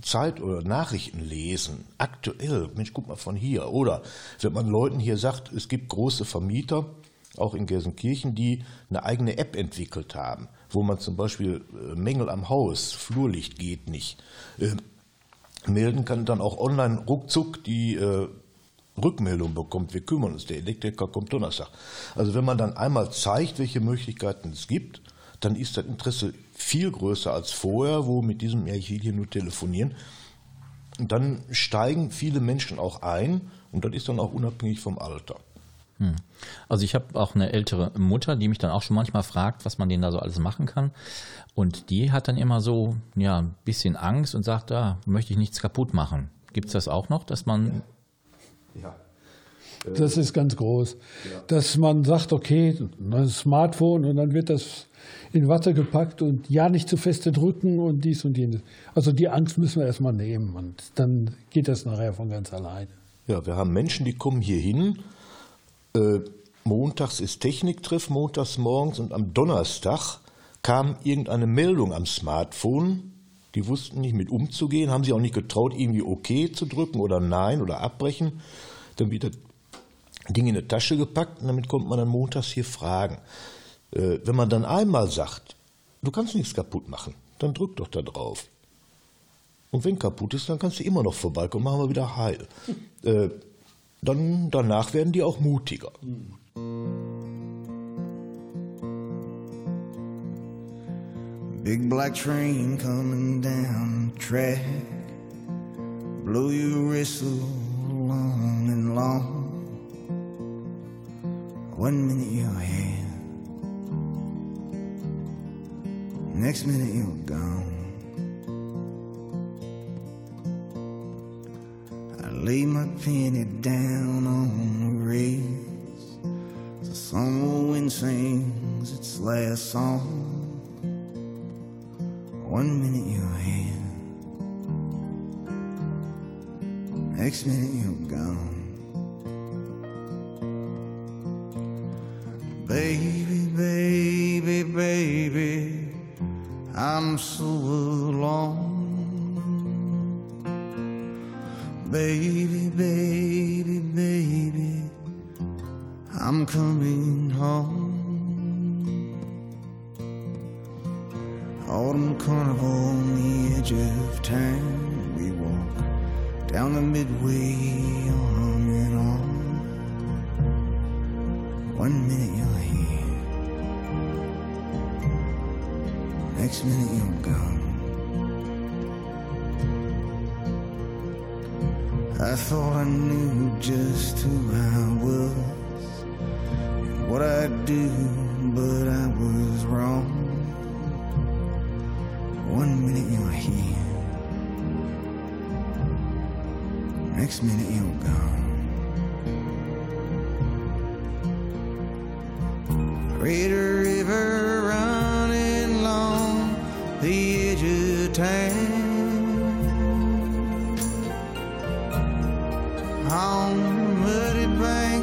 Zeit oder Nachrichten lesen, aktuell, Mensch, guck mal von hier. Oder wenn man Leuten hier sagt, es gibt große Vermieter, auch in Gelsenkirchen, die eine eigene App entwickelt haben, wo man zum Beispiel äh, Mängel am Haus, Flurlicht geht nicht, äh, melden kann, dann auch online ruckzuck die äh, Rückmeldung bekommt, wir kümmern uns, der Elektriker kommt Donnerstag. Also wenn man dann einmal zeigt, welche Möglichkeiten es gibt, dann ist das Interesse viel größer als vorher, wo mit diesem, ja, ich will hier nur telefonieren. Und dann steigen viele Menschen auch ein und das ist dann auch unabhängig vom Alter. Hm. Also ich habe auch eine ältere Mutter, die mich dann auch schon manchmal fragt, was man denen da so alles machen kann. Und die hat dann immer so ja, ein bisschen Angst und sagt, da ah, möchte ich nichts kaputt machen. Gibt es das auch noch, dass man... Ja. Das ist ganz groß. Ja. Dass man sagt, okay, ein Smartphone und dann wird das in Watte gepackt und ja nicht zu feste drücken und dies und jenes. Also die Angst müssen wir erstmal nehmen und dann geht das nachher von ganz alleine. Ja, wir haben Menschen, die kommen hier hin äh, montags ist Techniktreff, montags morgens und am Donnerstag kam irgendeine Meldung am Smartphone. Die wussten nicht mit umzugehen, haben sich auch nicht getraut, irgendwie OK zu drücken oder Nein oder abbrechen. Dann wird das Ding in eine Tasche gepackt und damit kommt man dann montags hier fragen. Äh, wenn man dann einmal sagt, du kannst nichts kaputt machen, dann drück doch da drauf. Und wenn kaputt ist, dann kannst du immer noch vorbeikommen, machen wir wieder heil. Äh, dann danach werden die auch mutiger. Big black train coming down the track. Blow your whistle long and long. One minute you're here, next minute you're gone. Penny down on the rails. The summer wind sings its last song. One minute you're here, next minute you're gone.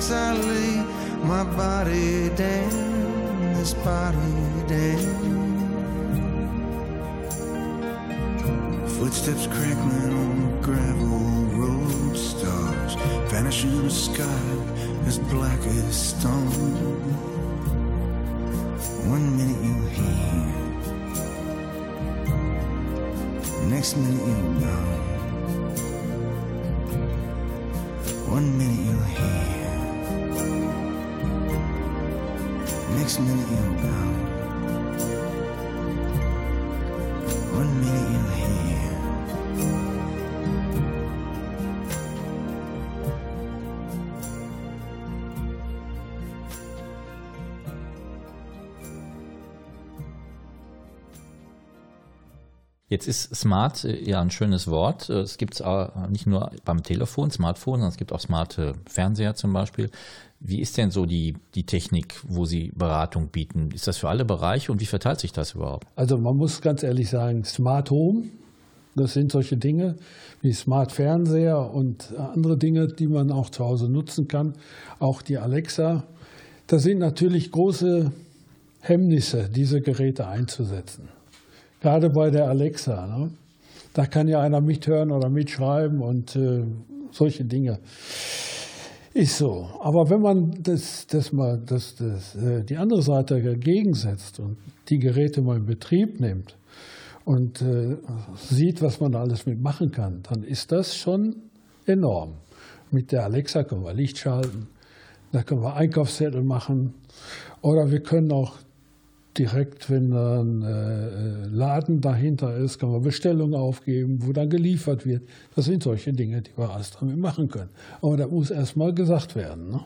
Banks I lay my body down, this body down. Footsteps crackling on the gravel road, stars vanish in the sky as black as stone. One minute you're here, next minute you're gone. One minute you're here, next minute Jetzt ist Smart äh, ja ein schönes Wort. Äh, Es gibt es nicht nur beim Telefon, Smartphone, sondern es gibt auch smarte Fernseher zum Beispiel. Wie ist denn so die, die Technik, wo Sie Beratung bieten? Ist das für alle Bereiche und wie verteilt sich das überhaupt? Also man muss ganz ehrlich sagen, Smart Home, das sind solche Dinge wie Smart Fernseher und andere Dinge, die man auch zu Hause nutzen kann. Auch die Alexa. Das sind natürlich große Hemmnisse, diese Geräte einzusetzen. Gerade bei der Alexa. Ne? Da kann ja einer mithören oder mitschreiben und äh, solche Dinge. Ist so. Aber wenn man das, das mal das, das, äh, die andere Seite dagegen setzt und die Geräte mal in Betrieb nimmt und äh, sieht, was man da alles mitmachen kann, dann ist das schon enorm. Mit der Alexa können wir Licht schalten, da können wir Einkaufszettel machen oder wir können auch direkt, wenn ein äh, Laden dahinter ist, kann man Bestellungen aufgeben, wo dann geliefert wird. Das sind solche Dinge, die wir alles damit machen können. Aber da muss erst mal gesagt werden. Ne?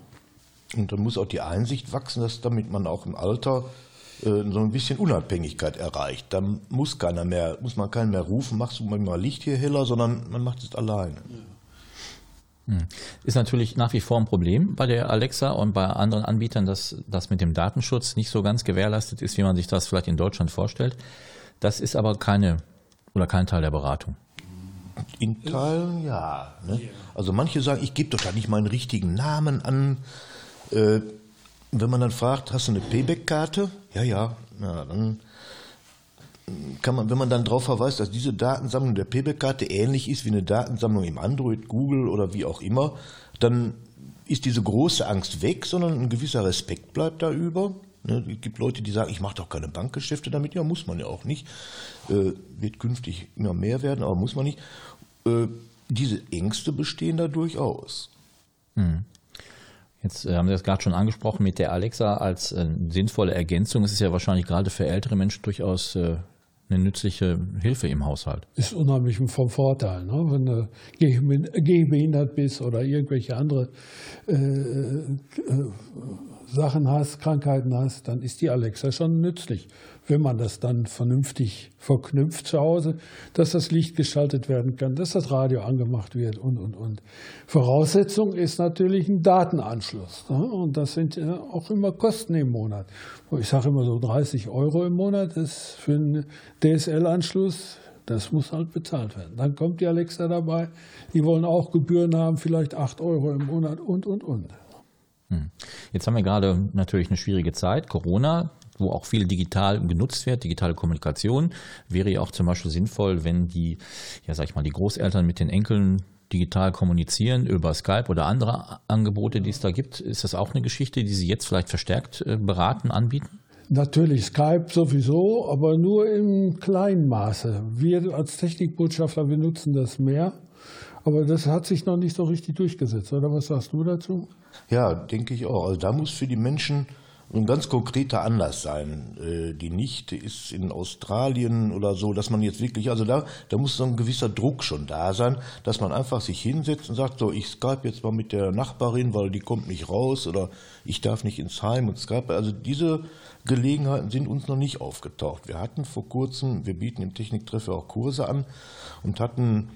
Und dann muss auch die Einsicht wachsen, dass damit man auch im Alter äh, so ein bisschen Unabhängigkeit erreicht. Dann muss keiner mehr, muss man keinen mehr rufen, machst du mal Licht hier heller, sondern man macht es alleine. Hm. Ist natürlich nach wie vor ein Problem bei der Alexa und bei anderen Anbietern, dass das mit dem Datenschutz nicht so ganz gewährleistet ist, wie man sich das vielleicht in Deutschland vorstellt. Das ist aber keine oder kein Teil der Beratung. In Teilen ja. Ne? Also manche sagen, ich gebe doch da nicht meinen richtigen Namen an. Äh, wenn man dann fragt, hast du eine Payback-Karte? Ja, ja. Na, dann kann man, wenn man dann darauf verweist, dass diese Datensammlung der Payback-Karte ähnlich ist wie eine Datensammlung im Android, Google oder wie auch immer, dann ist diese große Angst weg, sondern ein gewisser Respekt bleibt da über. Ne, es gibt Leute, die sagen, ich mache doch keine Bankgeschäfte damit. Ja, muss man ja auch nicht. Äh, wird künftig immer mehr werden, aber muss man nicht. Äh, diese Ängste bestehen da durchaus. Jetzt äh, haben Sie das gerade schon angesprochen mit der Alexa als sinnvolle Ergänzung. Es ist ja wahrscheinlich gerade für ältere Menschen durchaus äh, eine nützliche Hilfe im Haushalt. Ist unheimlich vom Vorteil. Ne? Wenn du gehbehin- gehbehindert bist oder irgendwelche andere äh, äh, Sachen hast, Krankheiten hast, dann ist die Alexa schon nützlich. Wenn man das dann vernünftig verknüpft zu Hause, dass das Licht geschaltet werden kann, dass das Radio angemacht wird und, und, und. Voraussetzung ist natürlich ein Datenanschluss. Ne? Und das sind ja auch immer Kosten im Monat. Ich sage immer so 30 Euro im Monat ist für einen DSL-Anschluss das muss halt bezahlt werden. Dann kommt die Alexa dabei. Die wollen auch Gebühren haben, vielleicht 8 Euro im Monat und, und, und. Jetzt haben wir gerade natürlich eine schwierige Zeit, Corona, wo auch viel digital genutzt wird, digitale Kommunikation. Wäre ja auch zum Beispiel sinnvoll, wenn die, ja sag ich mal, die Großeltern mit den Enkeln digital kommunizieren über Skype oder andere Angebote, die es da gibt. Ist das auch eine Geschichte, die Sie jetzt vielleicht verstärkt äh, beraten, anbieten? Natürlich Skype sowieso, aber nur im kleinen Maße. Wir als Technikbotschafter, wir nutzen das mehr. Aber das hat sich noch nicht so richtig durchgesetzt, oder was sagst du dazu? Ja, denke ich auch. Also da muss für die Menschen ein ganz konkreter Anlass sein. Äh, Die Nichte ist in Australien oder so, dass man jetzt wirklich, also da, da muss so ein gewisser Druck schon da sein, dass man einfach sich hinsetzt und sagt, so, ich Skype jetzt mal mit der Nachbarin, weil die kommt nicht raus oder ich darf nicht ins Heim und Skype. Also diese Gelegenheiten sind uns noch nicht aufgetaucht. Wir hatten vor kurzem, wir bieten im Techniktreffer auch Kurse an und hatten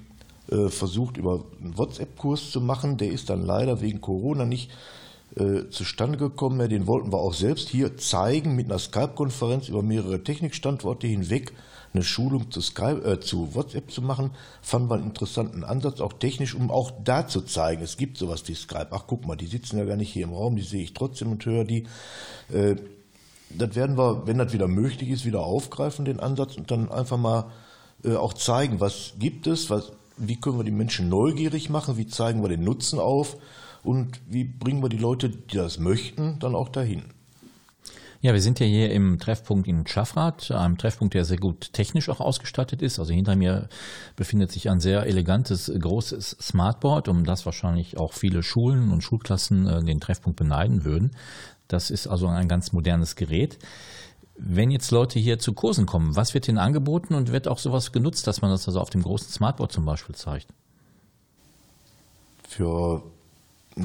äh, versucht, über einen WhatsApp-Kurs zu machen. Der ist dann leider wegen Corona nicht äh, zustande gekommen. Ja, Den wollten wir auch selbst hier zeigen mit einer Skype-Konferenz über mehrere Technikstandorte hinweg. Eine Schulung zu, Skype, äh, zu WhatsApp zu machen, fanden wir einen interessanten Ansatz, auch technisch, um auch da zu zeigen, es gibt sowas wie Skype. Ach, guck mal, die sitzen ja gar nicht hier im Raum, die sehe ich trotzdem und höre die. Äh, das werden wir, wenn das wieder möglich ist, wieder aufgreifen, den Ansatz, und dann einfach mal äh, auch zeigen, was gibt es, was, wie können wir die Menschen neugierig machen, wie zeigen wir den Nutzen auf und wie bringen wir die Leute, die das möchten, dann auch dahin. Ja, wir sind ja hier im Treffpunkt in Schaffrath, einem Treffpunkt, der sehr gut technisch auch ausgestattet ist. Also hinter mir befindet sich ein sehr elegantes, großes Smartboard, um das wahrscheinlich auch viele Schulen und Schulklassen äh, den Treffpunkt beneiden würden. Das ist also ein ganz modernes Gerät. Wenn jetzt Leute hier zu Kursen kommen, was wird ihnen angeboten und wird auch sowas genutzt, dass man das also auf dem großen Smartboard zum Beispiel zeigt? für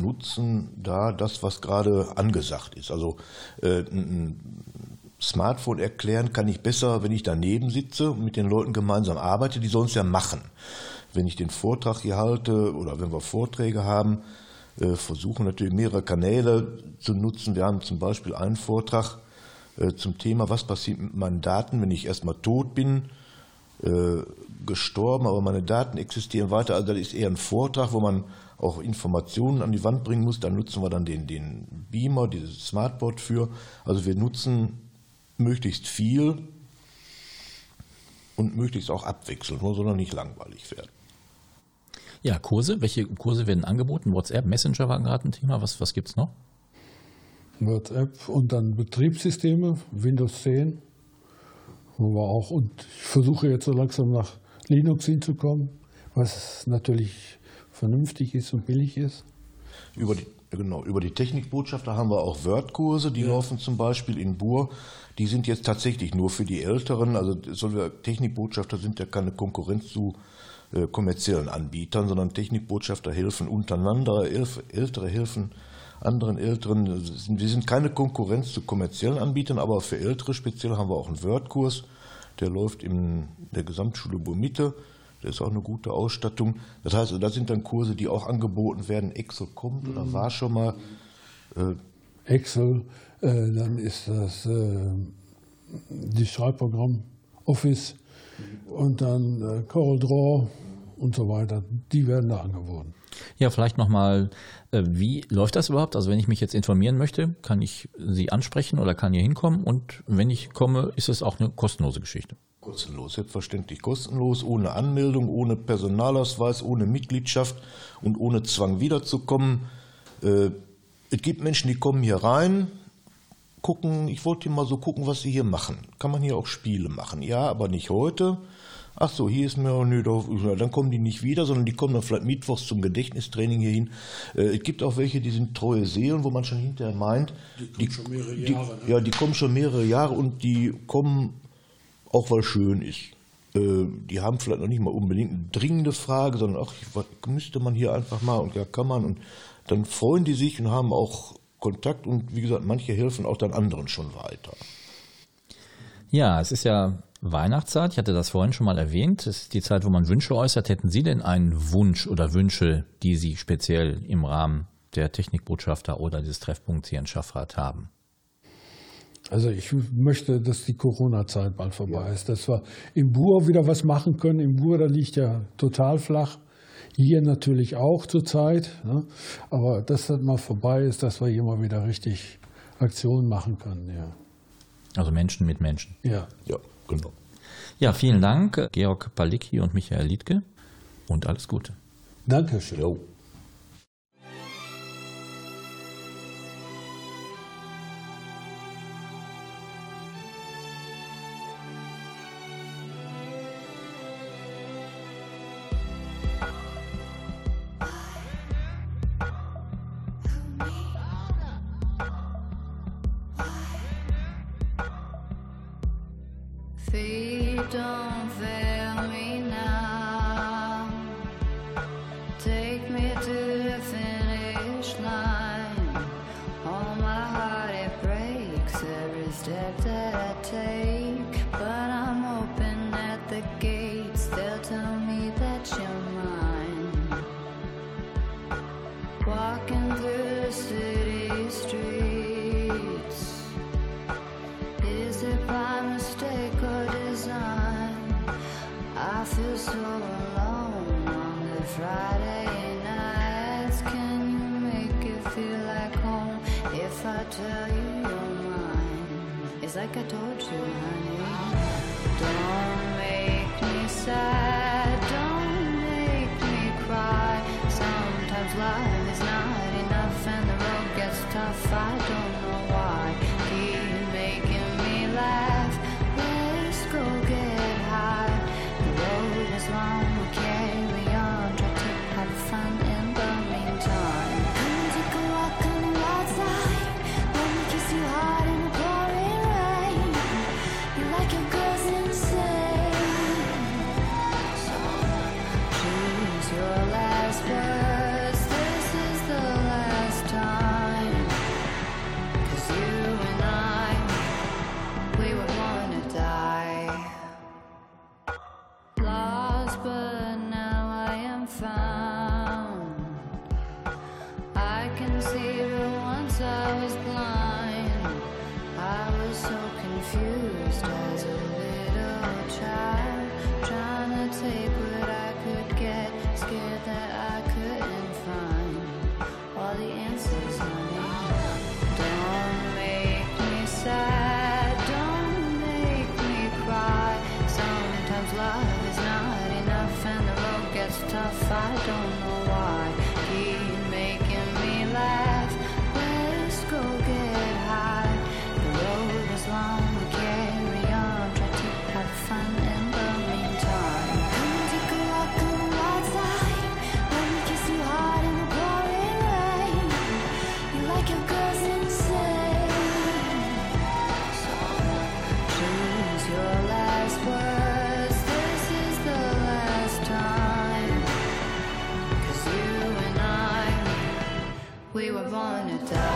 Nutzen da das, was gerade angesagt ist. Also äh, ein Smartphone erklären kann ich besser, wenn ich daneben sitze und mit den Leuten gemeinsam arbeite, die sollen es ja machen. Wenn ich den Vortrag hier halte oder wenn wir Vorträge haben, äh, versuchen natürlich mehrere Kanäle zu nutzen. Wir haben zum Beispiel einen Vortrag äh, zum Thema, was passiert mit meinen Daten, wenn ich erstmal tot bin, äh, gestorben, aber meine Daten existieren weiter. Also das ist eher ein Vortrag, wo man auch Informationen an die Wand bringen muss. Da nutzen wir dann den, den Beamer, dieses Smartboard für. Also wir nutzen möglichst viel und möglichst auch abwechselnd, nur soll er nicht langweilig werden. Ja, Kurse. Welche Kurse werden angeboten? WhatsApp, Messenger war gerade ein Thema. Was, was gibt's noch? WhatsApp und dann Betriebssysteme, Windows 10, wo wir auch, und ich versuche jetzt so langsam nach Linux hinzukommen, was natürlich vernünftig ist und billig ist. Über die, genau, über die Technikbotschafter haben wir auch Word-Kurse, die laufen zum Beispiel in Bur. Die sind jetzt tatsächlich nur für die Älteren. Also Technikbotschafter sind ja keine Konkurrenz zu äh, kommerziellen Anbietern, sondern Technikbotschafter helfen untereinander, Elf, Ältere helfen anderen Älteren. Wir sind keine Konkurrenz zu kommerziellen Anbietern, aber für Ältere speziell haben wir auch einen Word-Kurs. Der läuft in der Gesamtschule Burmitte. Der ist auch eine gute Ausstattung. Das heißt, das sind dann Kurse, die auch angeboten werden. Excel kommt oder war schon mal. Äh, Excel, äh, dann ist das äh, die Schreibprogramm Office und dann äh, Corel Draw und so weiter. Die werden da angeboten. Ja, vielleicht nochmal, äh, wie läuft das überhaupt? Also wenn ich mich jetzt informieren möchte, kann ich Sie ansprechen oder kann hier hinkommen? Und wenn ich komme, ist es auch eine kostenlose Geschichte. Kostenlos, selbstverständlich kostenlos, ohne Anmeldung, ohne Personalausweis, ohne Mitgliedschaft und ohne Zwang wiederzukommen. Äh, es gibt Menschen, die kommen hier rein, gucken, ich wollte mal so gucken, was sie hier machen. Kann man hier auch Spiele machen? Ja, aber nicht heute. Ach so, hier ist mir, nö, dann kommen die nicht wieder, sondern die kommen dann vielleicht mittwochs zum Gedächtnistraining hier hin. Äh, es gibt auch welche, die sind treue Seelen, wo man schon hinterher meint, die, schon mehrere die, Jahre, ne? ja, die kommen schon mehrere Jahre und die kommen auch, weil schön ist. Äh, Die haben vielleicht noch nicht mal unbedingt eine dringende Frage, sondern ach, was müsste man hier einfach mal und ja, kann man und dann freuen die sich und haben auch Kontakt und wie gesagt, manche helfen auch dann anderen schon weiter. Ja, es ist ja Weihnachtszeit. Ich hatte das vorhin schon mal erwähnt. Es ist die Zeit, wo man Wünsche äußert. Hätten Sie denn einen Wunsch oder Wünsche, die Sie speziell im Rahmen der Technikbotschafter oder des Treffpunkts hier in Schaffrath haben? Also ich möchte, dass die Corona-Zeit bald vorbei ist, dass wir im Bur wieder was machen können. Im Bur, da liegt ja total flach. Hier natürlich auch zurzeit. Ne? Aber dass das mal vorbei ist, dass wir hier mal wieder richtig Aktionen machen können. Ja. Also Menschen mit Menschen. ja. Ja, genau. Ja, vielen Dank, Georg Palicki und Michael Liedke. Und alles Gute. Dankeschön. Jo. Don't know why. Don't wanna die.